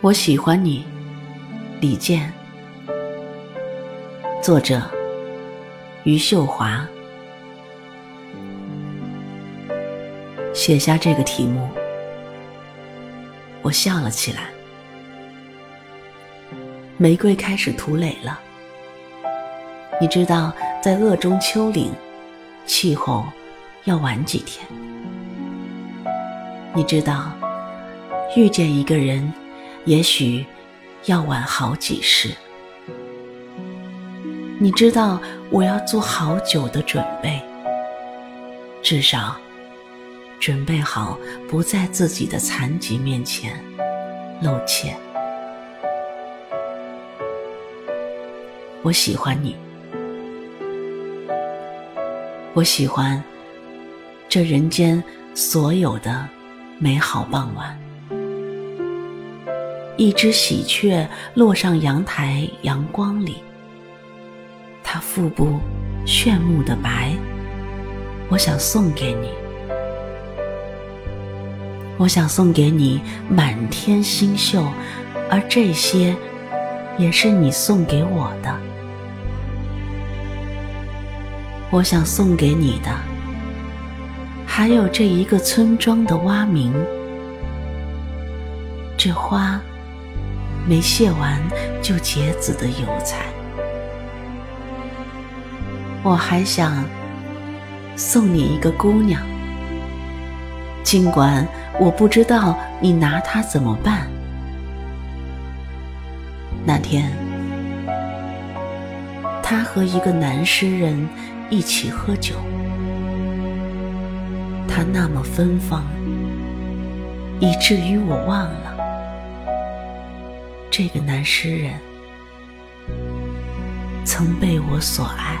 我喜欢你，李健。作者：余秀华。写下这个题目，我笑了起来。玫瑰开始吐蕾了。你知道，在鄂中丘陵，气候要晚几天。你知道，遇见一个人。也许要晚好几世。你知道我要做好久的准备，至少准备好不在自己的残疾面前露怯。我喜欢你，我喜欢这人间所有的美好傍晚。一只喜鹊落上阳台，阳光里，它腹部炫目的白，我想送给你，我想送给你满天星宿，而这些也是你送给我的。我想送给你的，还有这一个村庄的蛙鸣，这花。没谢完就结籽的油菜，我还想送你一个姑娘，尽管我不知道你拿她怎么办。那天，他和一个男诗人一起喝酒，他那么芬芳，以至于我忘了。这个男诗人曾被我所爱，